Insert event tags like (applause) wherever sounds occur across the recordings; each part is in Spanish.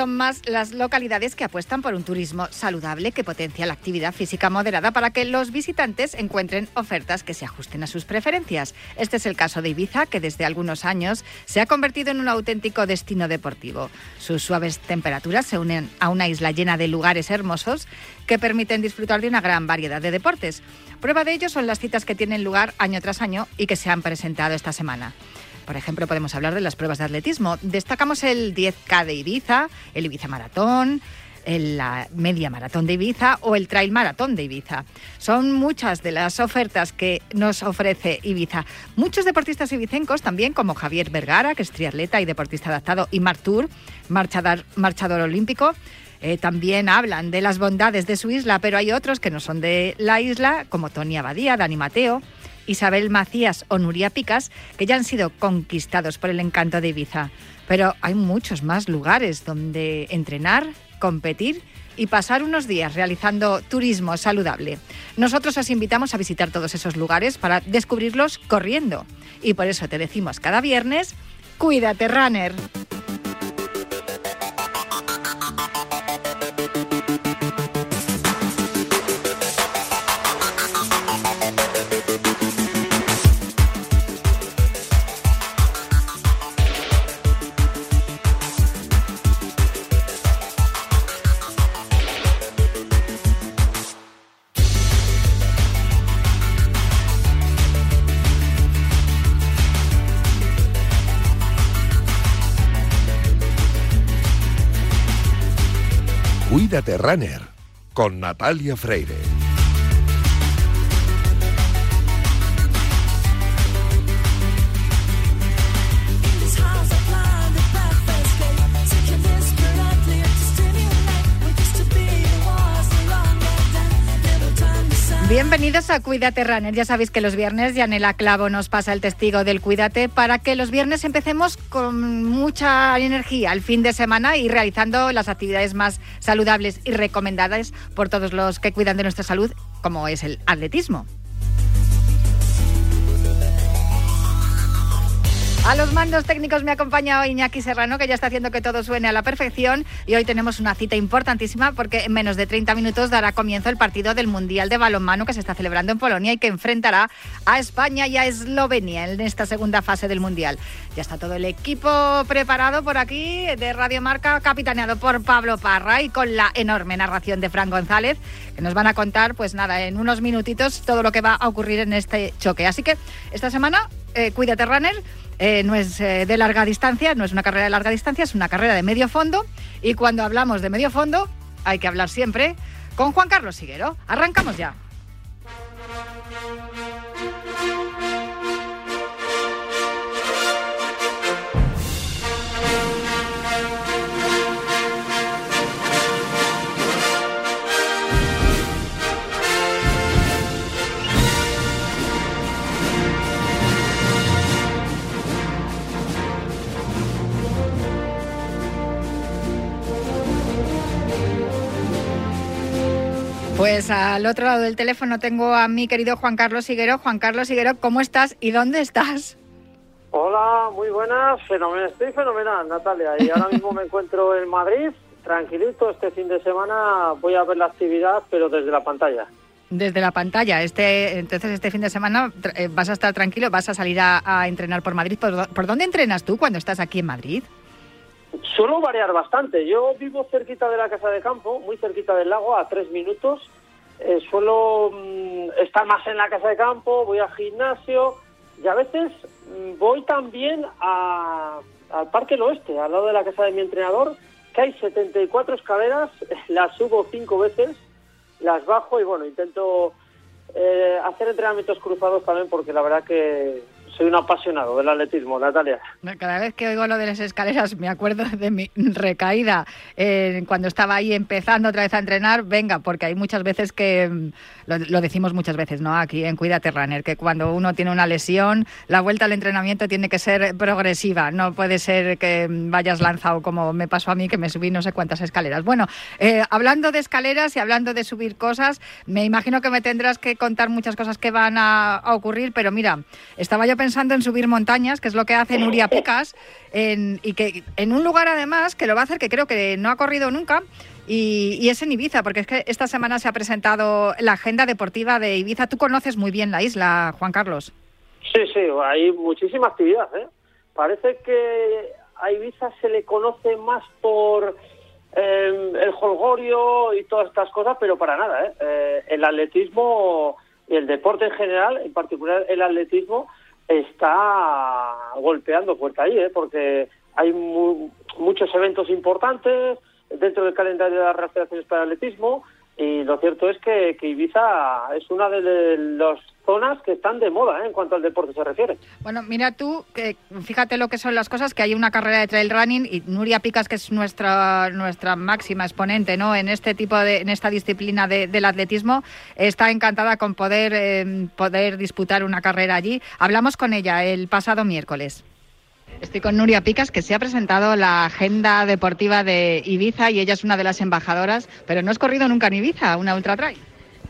Son más las localidades que apuestan por un turismo saludable que potencia la actividad física moderada para que los visitantes encuentren ofertas que se ajusten a sus preferencias. Este es el caso de Ibiza, que desde algunos años se ha convertido en un auténtico destino deportivo. Sus suaves temperaturas se unen a una isla llena de lugares hermosos que permiten disfrutar de una gran variedad de deportes. Prueba de ello son las citas que tienen lugar año tras año y que se han presentado esta semana. Por ejemplo, podemos hablar de las pruebas de atletismo. Destacamos el 10K de Ibiza, el Ibiza Maratón, la media maratón de Ibiza o el trail maratón de Ibiza. Son muchas de las ofertas que nos ofrece Ibiza. Muchos deportistas ibicencos también, como Javier Vergara, que es triatleta y deportista adaptado, y Martur, marchador, olímpico, eh, también hablan de las bondades de su isla, pero hay otros que no son de la isla, como Tony Abadía, Dani Mateo, Isabel Macías o Nuria Picas, que ya han sido conquistados por el encanto de Ibiza. Pero hay muchos más lugares donde entrenar, competir y pasar unos días realizando turismo saludable. Nosotros os invitamos a visitar todos esos lugares para descubrirlos corriendo. Y por eso te decimos cada viernes, cuídate, runner. Cuídate Runner con Natalia Freire. Bienvenidos a Cuídate Runner. Ya sabéis que los viernes Yanela Clavo nos pasa el testigo del Cuídate para que los viernes empecemos con mucha energía al fin de semana y realizando las actividades más saludables y recomendadas por todos los que cuidan de nuestra salud, como es el atletismo. A los mandos técnicos me acompaña hoy Iñaki Serrano, que ya está haciendo que todo suene a la perfección. Y hoy tenemos una cita importantísima porque en menos de 30 minutos dará comienzo el partido del Mundial de Balonmano que se está celebrando en Polonia y que enfrentará a España y a Eslovenia en esta segunda fase del Mundial. Ya está todo el equipo preparado por aquí de Radio Marca, capitaneado por Pablo Parra y con la enorme narración de Fran González, que nos van a contar, pues nada, en unos minutitos todo lo que va a ocurrir en este choque. Así que esta semana, eh, cuídate, runner eh, no es eh, de larga distancia, no es una carrera de larga distancia, es una carrera de medio fondo. Y cuando hablamos de medio fondo, hay que hablar siempre con Juan Carlos Siguero. Arrancamos ya. Pues al otro lado del teléfono tengo a mi querido Juan Carlos Higuero. Juan Carlos Higuero, ¿cómo estás y dónde estás? Hola, muy buenas, fenomenal, estoy fenomenal, Natalia, y ahora mismo me encuentro en Madrid, tranquilito, este fin de semana voy a ver la actividad, pero desde la pantalla. Desde la pantalla, este, entonces este fin de semana eh, vas a estar tranquilo, vas a salir a, entrenar por Madrid. ¿Por dónde entrenas tú cuando estás aquí en Madrid? Suelo variar bastante. Yo vivo cerquita de la casa de campo, muy cerquita del lago, a tres minutos. Eh, suelo mm, estar más en la casa de campo, voy al gimnasio y a veces mm, voy también al Parque del Oeste, al lado de la casa de mi entrenador, que hay 74 escaleras, (laughs) las subo cinco veces, las bajo y bueno, intento eh, hacer entrenamientos cruzados también porque la verdad que soy un apasionado del atletismo, Natalia. Cada vez que oigo lo de las escaleras me acuerdo de mi recaída eh, cuando estaba ahí empezando otra vez a entrenar. Venga, porque hay muchas veces que, mm, lo, decimos muchas veces, ¿no? Aquí en Cuídate Runner, que cuando uno tiene una lesión, la vuelta al entrenamiento tiene que ser progresiva. No puede ser que vayas lanzado como me pasó a mí, que me subí no sé cuántas escaleras. Bueno, eh, hablando de escaleras y hablando de subir cosas, me imagino que me tendrás que contar muchas cosas que van a, a ocurrir, pero mira, estaba yo pensando pensando en subir montañas, que es lo que hace Nuria (laughs) Picas, y que en un lugar además que lo va a hacer que creo que no ha corrido nunca, y, es en Ibiza, porque es que esta semana se ha presentado la agenda deportiva de Ibiza. Tú conoces muy bien la isla, Juan Carlos. Sí, sí, hay muchísima actividad. ¿eh? Parece que a Ibiza se le conoce más por em, el holgorio y todas estas cosas, pero para nada. ¿eh? eh el atletismo y el deporte en general, en particular el atletismo, está golpeando fuerte ahí, ¿eh? porque hay muchos eventos importantes dentro del calendario de las federaciones para el atletismo y lo cierto es que, Ibiza es una de las zonas que están de moda ¿eh? en cuanto al deporte se refiere. Bueno, mira tú, que fíjate lo que son las cosas, que hay una carrera de trail running y Nuria Picas, que es nuestra nuestra máxima exponente ¿no? en este tipo de, en esta disciplina del atletismo, está encantada con poder, eh, poder disputar una carrera allí. Hablamos con ella el pasado miércoles. Estoy con Nuria Picas, que se ha presentado la agenda deportiva de Ibiza y ella es una de las embajadoras, pero no has corrido nunca en Ibiza, una ultra trail.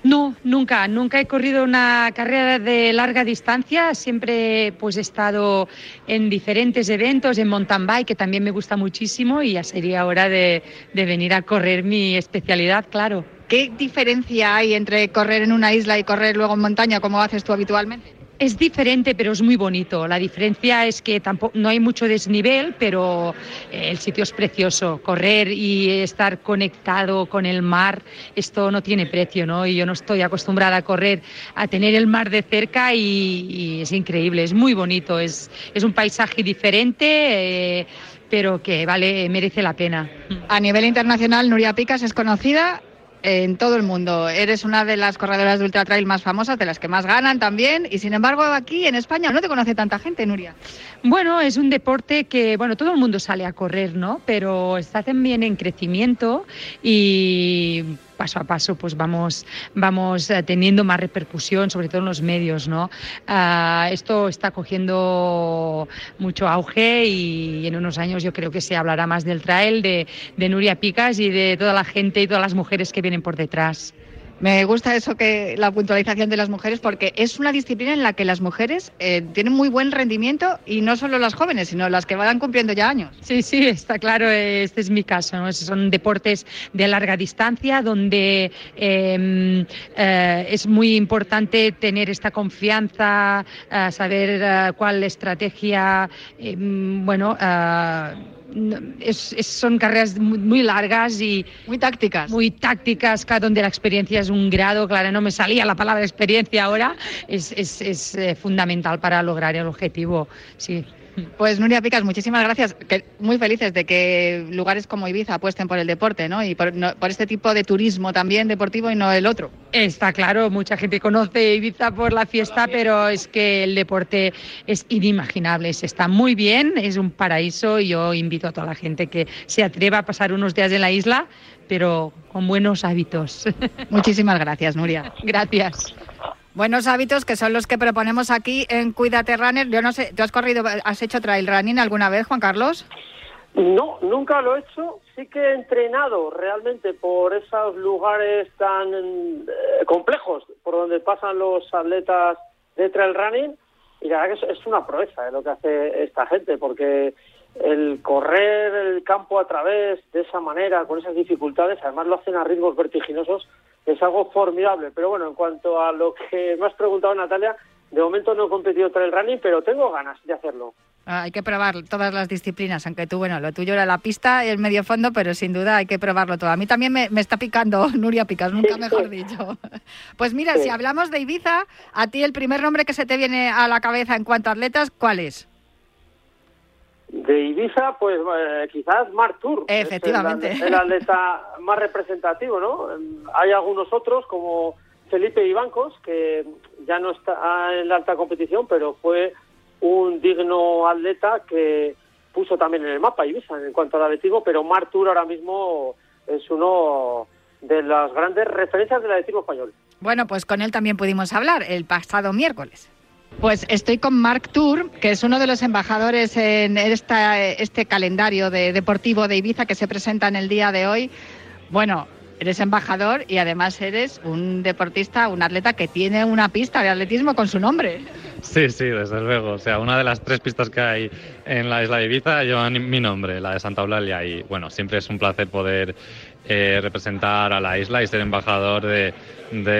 No, nunca, nunca he corrido una carrera de larga distancia, siempre pues he estado en diferentes eventos, en mountain bike, que también me gusta muchísimo y ya sería hora de, de venir a correr mi especialidad, claro. ¿Qué diferencia hay entre correr en una isla y correr luego en montaña, como haces tú habitualmente? Es diferente, pero es muy bonito. La diferencia es que tampoco, no hay mucho desnivel, pero eh, el sitio es precioso. Correr y estar conectado con el mar, esto no tiene precio, ¿no? Y yo no estoy acostumbrada a correr, a tener el mar de cerca y, es increíble, es muy bonito. Es, es un paisaje diferente. Eh, pero que vale, merece la pena. A nivel internacional, Nuria Picas es conocida en todo el mundo. Eres una de las corredoras de ultra trail más famosas, de las que más ganan también, y sin embargo aquí en España no te conoce tanta gente, Nuria. Bueno, es un deporte que, bueno, todo el mundo sale a correr, ¿no? Pero está también en crecimiento y paso a paso pues vamos, vamos eh, teniendo más repercusión, sobre todo en los medios. ¿no? Ah, esto está cogiendo mucho auge y en unos años yo creo que se hablará más del trail, de, de Nuria Picas y de toda la gente y todas las mujeres que vienen por detrás. Me gusta eso que la puntualización de las mujeres porque es una disciplina en la que las mujeres eh, tienen muy buen rendimiento y no solo las jóvenes, sino las que van cumpliendo ya años. Sí, sí, está claro, este es mi caso. Son deportes de larga distancia donde em, eh, es muy importante tener esta confianza, eh, saber cuál estrategia, em, bueno es, son carreras muy, largas y muy tácticas. Muy tácticas, cada donde la experiencia es un grado, claro, no me salía la palabra experiencia ahora, es, es, es eh, fundamental para lograr el objetivo, sí. Pues Nuria Picas, muchísimas gracias. Que muy felices de que lugares como Ibiza apuesten por el deporte, ¿no? Y por, este tipo de turismo también deportivo y no el otro. Está claro, mucha gente conoce Ibiza por la fiesta, pero es que el deporte es inimaginable. Se está muy bien, es un paraíso y yo invito a toda la gente que se atreva a pasar unos días en la isla, pero con buenos hábitos. Muchísimas gracias, Nuria. Gracias. Buenos hábitos que son los que proponemos aquí en Cuídate Runner. Yo no sé, ¿tú has corrido, has hecho trail running alguna vez, Juan Carlos? No, nunca lo he hecho. Sí que he entrenado realmente por esos lugares tan eh, complejos por donde pasan los atletas de trail running. Y la verdad que es, una proeza eh, lo que hace esta gente, porque el correr el campo a través de esa manera, con esas dificultades, además lo hacen a ritmos vertiginosos, es algo formidable. Pero bueno, en cuanto a lo que me has preguntado, Natalia, de momento no he competido trail running, pero tengo ganas de hacerlo. Ah, hay que probar todas las disciplinas, aunque tú, bueno, lo tuyo era la pista y el medio fondo, pero sin duda hay que probarlo todo. A mí también me, está picando (laughs) Nuria Picas, nunca mejor dicho. (laughs) Pues mira, si hablamos de Ibiza, a ti el primer nombre que se te viene a la cabeza en cuanto a atletas, ¿cuál es? De Ibiza, pues eh, quizás Mark Tour. Efectivamente. el, atleta más representativo, ¿no? Hay algunos otros como Felipe Ibancos, que ya no está en la alta competición, pero fue un digno atleta que puso también en el mapa Ibiza en cuanto al atletismo, pero Mark Tour ahora mismo es uno de las grandes referencias del atletismo español. Bueno, pues con él también pudimos hablar el pasado miércoles. Pues estoy con Mark Tour, que es uno de los embajadores en esta, este calendario de deportivo de Ibiza que se presenta en el día de hoy. Bueno, eres embajador y además eres un deportista, un atleta que tiene una pista de atletismo con su nombre. Sí, sí, desde luego. O sea, una de las tres pistas que hay en la isla de Ibiza lleva mi nombre, la de Santa Eulalia. Y bueno, siempre es un placer poder eh, representar a la isla y ser embajador de,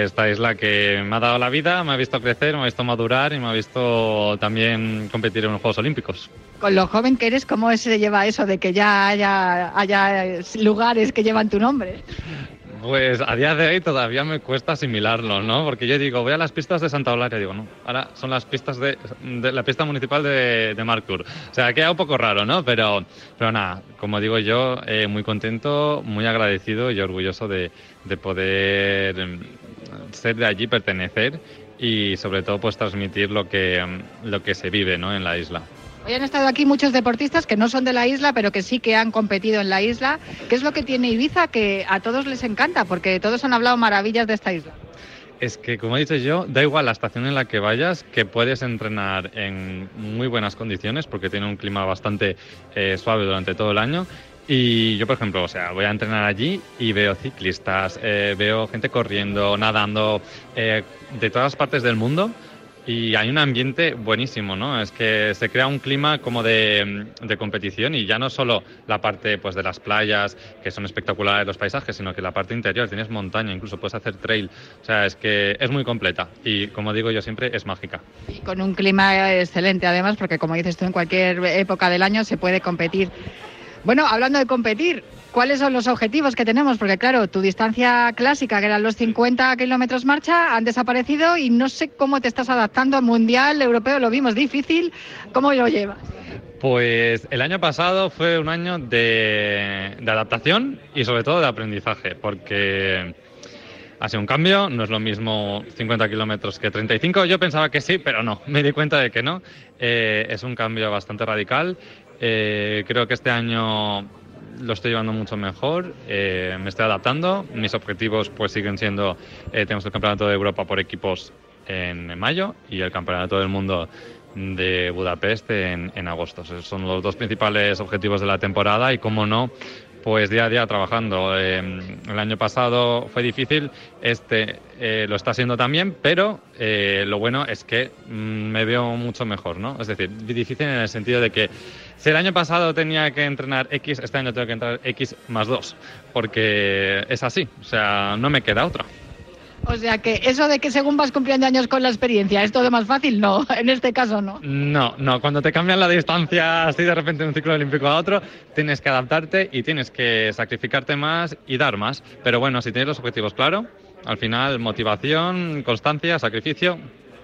esta isla que me ha dado la vida, me ha visto crecer, me ha visto madurar y me ha visto también competir en los Juegos Olímpicos. Con lo joven que eres, ¿cómo se lleva eso de que ya haya lugares que llevan tu nombre? Pues a día de hoy todavía me cuesta asimilarlo, ¿no? Porque yo digo, voy a las pistas de Santa Eulalia, digo, no, ahora son las pistas de, de la pista municipal de, de Marcur. O sea, queda un poco raro, ¿no? Pero, pero nada, como digo yo, eh, muy contento, muy agradecido y orgulloso de, de poder mm, ser de allí, pertenecer y sobre todo pues transmitir lo que, mm, lo que se vive, ¿no? En la isla. Hoy han estado aquí muchos deportistas que no son de la isla, pero que sí que han competido en la isla. ¿Qué es lo que tiene Ibiza que a todos les encanta? Porque todos han hablado maravillas de esta isla. Es que, como he dicho yo, da igual la estación en la que vayas, que puedes entrenar en muy buenas condiciones, porque tiene un clima bastante eh, suave durante todo el año. Y yo, por ejemplo, o sea, voy a entrenar allí y veo ciclistas, eh, veo gente corriendo, nadando, eh, de todas partes del mundo y hay un ambiente buenísimo, ¿no? Es que se crea un clima como de, de, competición y ya no solo la parte pues de las playas, que son espectaculares los paisajes, sino que la parte interior, tienes montaña, incluso puedes hacer trail. O sea, es que es muy completa y como digo yo siempre, es mágica. Y con un clima excelente además, porque como dices tú, en cualquier época del año se puede competir. Bueno, hablando de competir, ¿cuáles son los objetivos que tenemos? Porque claro, tu distancia clásica, que eran los 50 kilómetros marcha, han desaparecido y no sé cómo te estás adaptando al Mundial Europeo, lo vimos difícil, ¿cómo lo llevas? Pues el año pasado fue un año de, de adaptación y sobre todo de aprendizaje, porque ha sido un cambio, no es lo mismo 50 kilómetros que 35. Yo pensaba que sí, pero no, (laughs) me di cuenta de que no. Eh, es un cambio bastante radical. Eh, creo que este año lo estoy llevando mucho mejor, eh, me estoy adaptando. Mis objetivos pues siguen siendo, eh, tenemos el Campeonato de Europa por equipos en, mayo y el Campeonato del Mundo de Budapest en, agosto. Son los dos principales objetivos de la temporada y, como no, pues día a día trabajando. Eh, el año pasado fue difícil, este eh, lo está siendo también, pero eh, lo bueno es que mm, me veo mucho mejor, ¿no? Es decir, difícil en el sentido de que si el año pasado tenía que entrenar X, este año tengo que entrenar X más 2, porque es así, o sea, no me queda otra. O sea que eso de que según vas cumpliendo años con la experiencia es todo más fácil, no, (laughs) en este caso no. No, no, cuando te cambian la distancia así de repente de un ciclo olímpico a otro, tienes que adaptarte y tienes que sacrificarte más y dar más. Pero bueno, si tienes los objetivos claros, al final motivación, constancia, sacrificio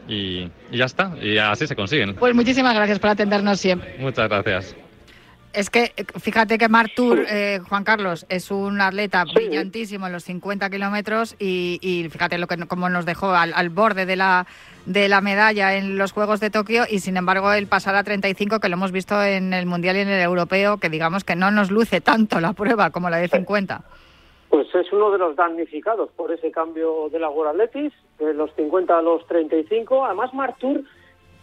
y, y ya está, y así se consiguen. Pues muchísimas gracias por atendernos siempre. Muchas gracias. Es que fíjate que Martur, eh, Juan Carlos, es un atleta brillantísimo en los 50 kilómetros y, y, fíjate lo que cómo nos dejó al, al, borde de la, de la medalla en los Juegos de Tokio y sin embargo el pasar a 35 que lo hemos visto en el Mundial y en el Europeo, que digamos que no nos luce tanto la prueba como la de 50. Pues es uno de los damnificados por ese cambio de la World Athletics, de los 50 a los 35. Además, Martur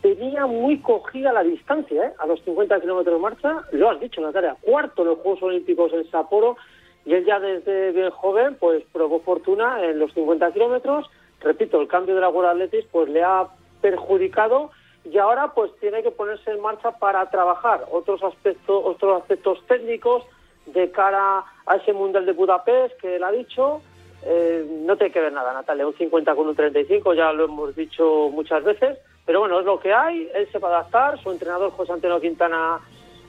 tenía muy cogida la distancia, ¿eh? a los 50 kilómetros de marcha, lo has dicho Natalia, cuarto en los Juegos Olímpicos en Sapporo, y él ya desde bien joven pues probó fortuna en los 50 kilómetros, repito, el cambio de la World Athletics pues le ha perjudicado y ahora pues tiene que ponerse en marcha para trabajar otros aspectos, otros aspectos técnicos de cara a ese Mundial de Budapest que él ha dicho, eh, no tiene que ver nada Natalia, un 50 con un 35, ya lo hemos dicho muchas veces, pero bueno, es lo que hay, él se va a adaptar, su entrenador José Antonio Quintana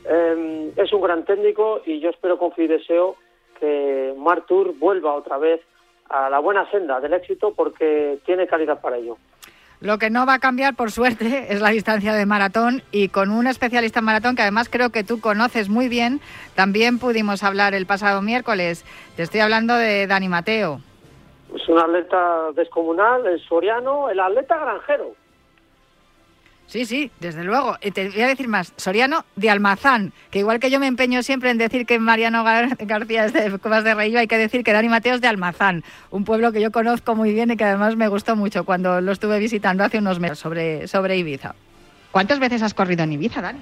eh, es un gran técnico y yo espero, confío y deseo que Martur vuelva otra vez a la buena senda del éxito porque tiene calidad para ello. Lo que no va a cambiar, por suerte, (laughs) es la distancia de maratón y con un especialista en maratón que además creo que tú conoces muy bien, también pudimos hablar el pasado miércoles. Te estoy hablando de Dani Mateo. Es un atleta descomunal, el soriano, el atleta granjero. Sí, sí, desde luego. Y te voy a decir más, Soriano de Almazán, que igual que yo me empeño siempre en decir que Mariano Gar (laughs) García es de Cuevas de Reillo, hay que decir que Dani Mateo es de Almazán, un pueblo que yo conozco muy bien y que además me gustó mucho cuando lo estuve visitando hace unos meses sobre, sobre Ibiza. ¿Cuántas veces has corrido en Ibiza, Dani?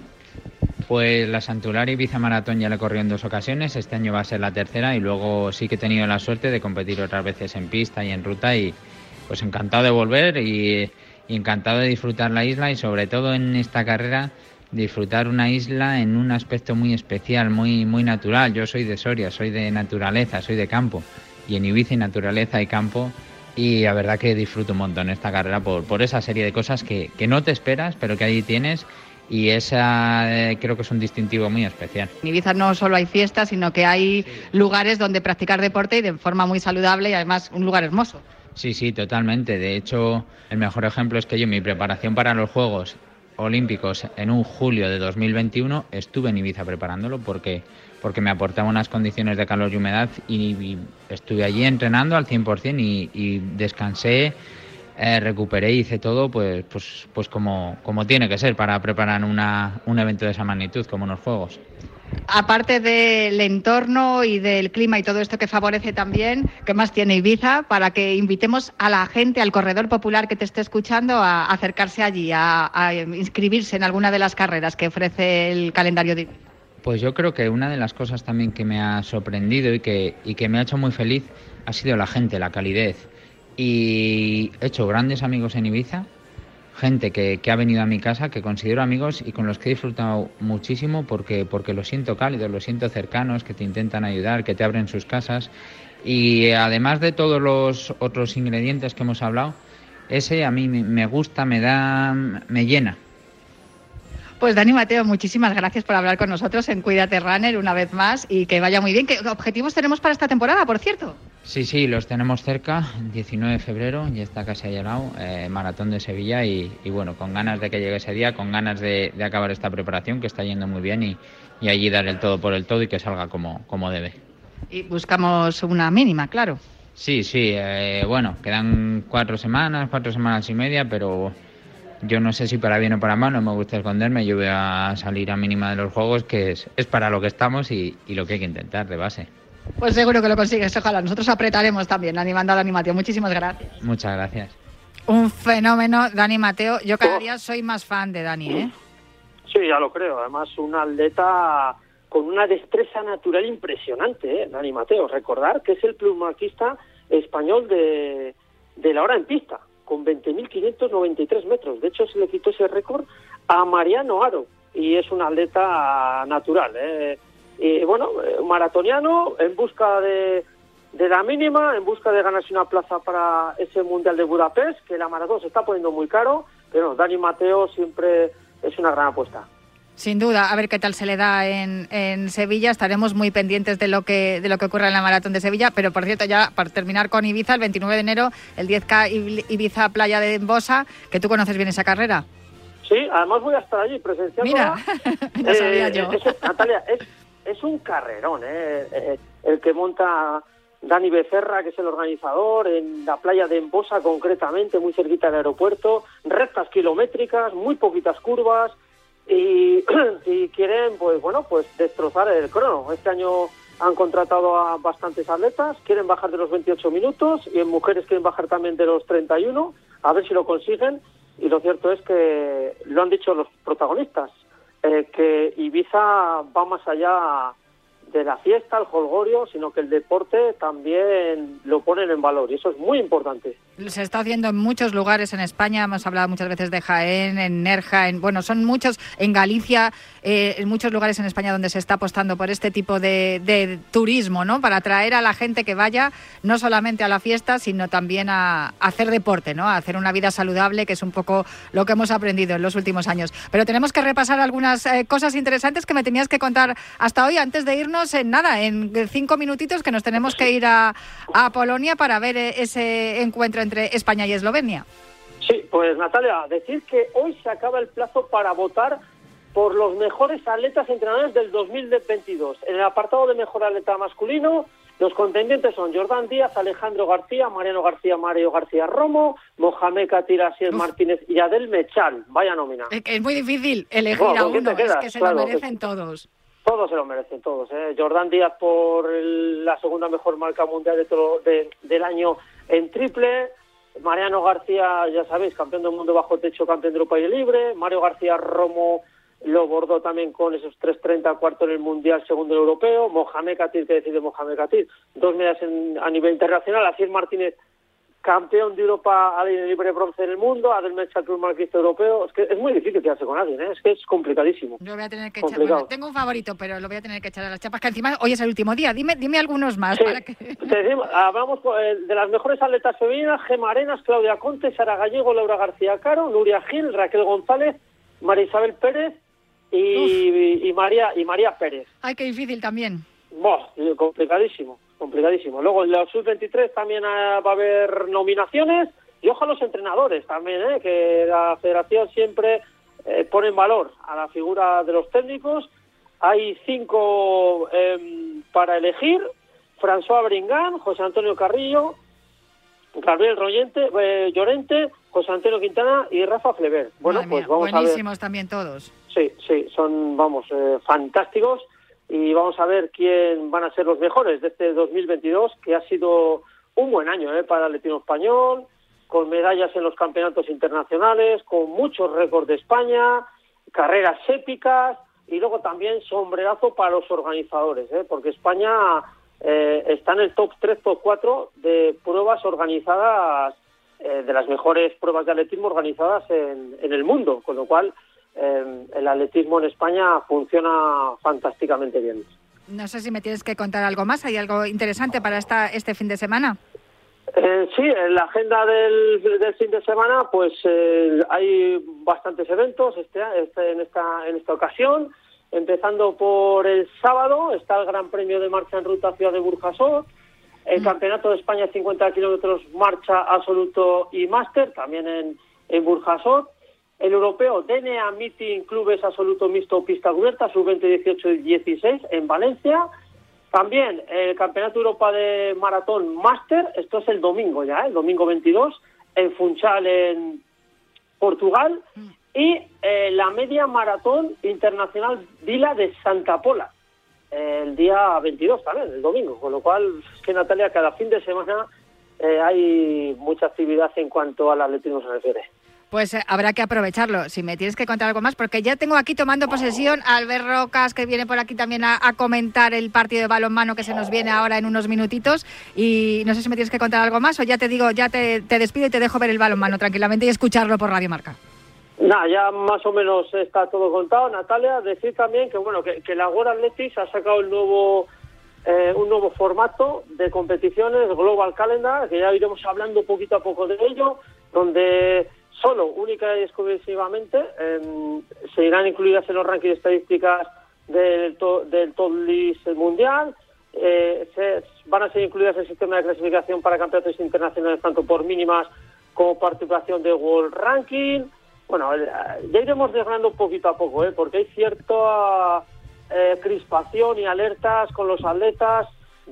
Pues la Santular Ibiza Maratón ya la he corrido en dos ocasiones, este año va a ser la tercera y luego sí que he tenido la suerte de competir otras veces en pista y en ruta y pues encantado de volver y y encantado de disfrutar la isla y sobre todo en esta carrera disfrutar una isla en un aspecto muy especial, muy, muy natural. Yo soy de Soria, soy de naturaleza, soy de campo. Y en Ibiza hay naturaleza y campo. Y la verdad que disfruto un montón esta carrera por, por esa serie de cosas que, que no te esperas, pero que ahí tienes y esa eh, creo que es un distintivo muy especial. En Ibiza no solo hay fiestas, sino que hay lugares donde practicar deporte y de forma muy saludable y además un lugar hermoso. Sí, sí, totalmente. De hecho, el mejor ejemplo es que yo mi preparación para los Juegos Olímpicos en un julio de 2021 estuve en Ibiza preparándolo porque, porque me aportaba unas condiciones de calor y humedad y, estuve allí entrenando al 100% y, y descansé, eh, recuperé hice todo pues, pues, pues como, como tiene que ser para preparar una, un evento de esa magnitud como unos Juegos aparte del entorno y del clima y todo esto que favorece también, ¿qué más tiene Ibiza para que invitemos a la gente, al corredor popular que te esté escuchando, a acercarse allí, a, inscribirse en alguna de las carreras que ofrece el calendario de Ibiza? Pues yo creo que una de las cosas también que me ha sorprendido y que, y que me ha hecho muy feliz ha sido la gente, la calidez. Y he hecho grandes amigos en Ibiza, gente que, que, ha venido a mi casa, que considero amigos y con los que he disfrutado muchísimo porque, porque los siento cálidos, los siento cercanos, que te intentan ayudar, que te abren sus casas. Y además de todos los otros ingredientes que hemos hablado, ese a mí me gusta, me da, me llena. Pues Dani Mateo, muchísimas gracias por hablar con nosotros en Cuídate Runner una vez más y que vaya muy bien. ¿Qué objetivos tenemos para esta temporada, por cierto? Sí, sí, los tenemos cerca, 19 de febrero, ya está casi ahí al lado, eh, Maratón de Sevilla y, bueno, con ganas de que llegue ese día, con ganas de, acabar esta preparación que está yendo muy bien y, allí dar el todo por el todo y que salga como, como debe. Y buscamos una mínima, claro. Sí, sí, eh, bueno, quedan cuatro semanas, cuatro semanas y media, pero yo no sé si para bien o para mal, no me gusta esconderme, yo voy a salir a mínima de los juegos, que es, es para lo que estamos y, lo que hay que intentar de base. Pues seguro que lo consigues, ojalá. Nosotros apretaremos también, animando a Dani Mateo. Muchísimas gracias. Muchas gracias. Un fenómeno, Dani Mateo. Yo cada día soy más fan de Dani, ¿eh? Sí, ya lo creo. Además, un atleta con una destreza natural impresionante, ¿eh? Dani Mateo. Recordar que es el plumaquista español de, de la hora en pista con 20.593 metros. De hecho, se le quitó ese récord a Mariano Aro y es un atleta natural. ¿eh? Y bueno, un maratoniano en busca de, de la mínima, en busca de ganarse una plaza para ese Mundial de Budapest, que la maratón se está poniendo muy caro, pero Dani Mateo siempre es una gran apuesta. Sin duda, a ver qué tal se le da en, en, Sevilla. Estaremos muy pendientes de lo que de lo que ocurra en la maratón de Sevilla. Pero por cierto, ya para terminar con Ibiza, el 29 de enero, el 10K Ibiza Playa de Embosa, que tú conoces bien esa carrera. Sí, además voy a estar allí presenciando. Mira, ya (laughs) sabía yo. Natalia, es, es, un carrerón, ¿eh? ¿eh? el que monta Dani Becerra, que es el organizador, en la playa de Embosa concretamente, muy cerquita del aeropuerto, rectas kilométricas, muy poquitas curvas (clears throat) y, quieren, pues bueno, pues destrozar el crono. Este año han contratado a bastantes atletas, quieren bajar de los 28 minutos y en mujeres quieren bajar también de los 31, a ver si lo consiguen. Y lo cierto es que lo han dicho los protagonistas, eh, que Ibiza va más allá de la fiesta, el holgorio, sino que el deporte también lo ponen en valor y eso es muy importante. Se está haciendo en muchos lugares en España, hemos hablado muchas veces de Jaén, en Nerja, en, bueno, son muchos, en Galicia, eh, en muchos lugares en España donde se está apostando por este tipo de, turismo, ¿no? Para atraer a la gente que vaya no solamente a la fiesta, sino también a, hacer deporte, ¿no? A hacer una vida saludable, que es un poco lo que hemos aprendido en los últimos años. Pero tenemos que repasar algunas eh, cosas interesantes que me tenías que contar hasta hoy, antes de irnos en nada, en cinco minutitos que nos tenemos que ir a, a Polonia para ver eh, ese encuentro entre España y Eslovenia. Sí, pues Natalia, decir que hoy se acaba el plazo para votar por los mejores atletas entrenadores del 2022. En el apartado de mejor atleta masculino, los contendientes son Jordán Díaz, Alejandro García, Mariano García, Mario García Romo, Mohamed Katir Martínez y Adel Mechal. Vaya nómina. Es, muy difícil elegir a uno, es que se lo merecen todos. Todos se lo merecen, todos. ¿eh? Jordán Díaz por la segunda mejor marca mundial de todo, del año en triple. Mariano García, ya sabéis, campeón del mundo bajo techo, campeón de Europa y libre. Mario García Romo lo bordó también con esos 3.30 cuarto en el Mundial, segundo en el europeo. Mohamed Katir, que decide Mohamed Katir, dos medallas a nivel internacional. Aciel Martínez campeón de Europa aire libre bronce en el mundo, Adelmecha Club Marquista Europeo. Es que es muy difícil quedarse con alguien, ¿eh? es que es complicadísimo. Yo voy a tener que echar, bueno, tengo un favorito, pero lo voy a tener que echar a las chapas, que encima hoy es el último día. Dime, dime algunos más Sí, para que... te decimos- hablamos eh, de las mejores atletas femeninas, Gema Arenas, Claudia Conte, Sara Gallego, Laura García Caro, Nuria Gil, Raquel González, María Isabel Pérez y, y María y María Pérez. Ay, qué difícil también. Buah, complicadísimo, complicadísimo. Luego en la sub-23 también eh, va a haber nominaciones y ojalá los entrenadores también, ¿eh? que la federación siempre eh, pone en valor a la figura de los técnicos. Hay cinco em, para elegir, François Bringán, José Antonio Carrillo, Gabriel Royente, eh, Llorente, José Antonio Quintana y Rafa Flever. Bueno, Madre pues mía, vamos a ver. buenísimos también todos. Sí, sí, son, vamos, eh, fantásticos y vamos a ver quién van a ser los mejores de este 2022, que ha sido un buen año eh, para el atletismo español, con medallas en los campeonatos internacionales, con muchos récords de España, carreras épicas y luego también sombrerazo para los organizadores, eh, porque España eh, está en el top 3, top 4 de pruebas organizadas, eh, de las mejores pruebas de atletismo organizadas en, en el mundo, con lo cual eh, el atletismo en España funciona fantásticamente bien. No sé si me tienes que contar algo más. ¿Hay algo interesante para esta, este fin de semana? Eh, sí, en la agenda del, del fin de semana, pues eh, hay bastantes eventos este, este- en, esta, en esta ocasión. Empezando por el sábado, está el Gran Premio de Marcha en Ruta Ciudad de Burjasot, el Campeonato de España 50 kilómetros marcha absoluto y máster, también en, en Burjasot. El europeo DNA Meeting Clubes Absoluto Mixto Pista Cubierta, sub-20, 18 y 16 en Valencia. También el Campeonato Europa de Maratón Máster, esto es el domingo ya, ¿eh? el domingo 22, en Funchal, en Portugal. Y eh, la media maratón internacional Vila de Santa Pola, el día 22 también, el domingo. Con lo cual, es que Natalia, cada fin de semana eh, hay mucha actividad en cuanto al atletismo se refiere. Pues eh, habrá que aprovecharlo. Si me tienes que contar algo más, porque ya tengo aquí tomando posesión a Albert Rocas, que viene por aquí también a, comentar el partido de balonmano que se nos viene ahora en unos minutitos. Y no sé si me tienes que contar algo más o ya te digo, ya te, despido y te dejo ver el balonmano tranquilamente y escucharlo por Radio Marca. Nada, ya más o menos está todo contado. Natalia, decir también que bueno que, que la World Athletics ha sacado el nuevo eh, un nuevo formato de competiciones, Global Calendar, que ya iremos hablando poquito a poco de ello, donde solo, única y exclusivamente, eh, se irán incluidas en los rankings estadísticas del, to- del Top List mundial. Eh, se- van a ser incluidas en el sistema de clasificación para campeonatos internacionales, tanto por mínimas como participación de World Ranking. Bueno, eh, ya iremos desgranando poquito a poco, ¿eh? porque hay cierta eh, crispación y alertas con los atletas,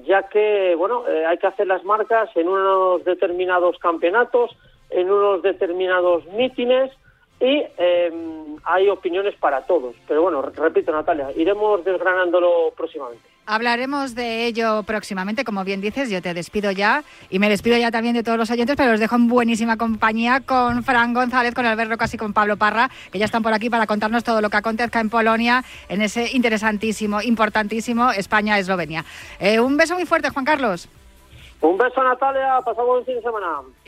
ya que, bueno, eh, hay que hacer las marcas en unos determinados campeonatos, en unos determinados mítines y eh, hay opiniones para todos. Pero bueno, repito, Natalia, iremos desgranándolo próximamente. Hablaremos de ello próximamente, como bien dices, yo te despido ya y me despido ya también de todos los oyentes, pero los dejo en buenísima compañía con Fran González, con Albert Rocas y con Pablo Parra, que ya están por aquí para contarnos todo lo que acontezca en Polonia en ese interesantísimo, importantísimo España-Eslovenia. Eh, un beso muy fuerte, Juan Carlos. Un beso, Natalia, pasamos un fin de semana.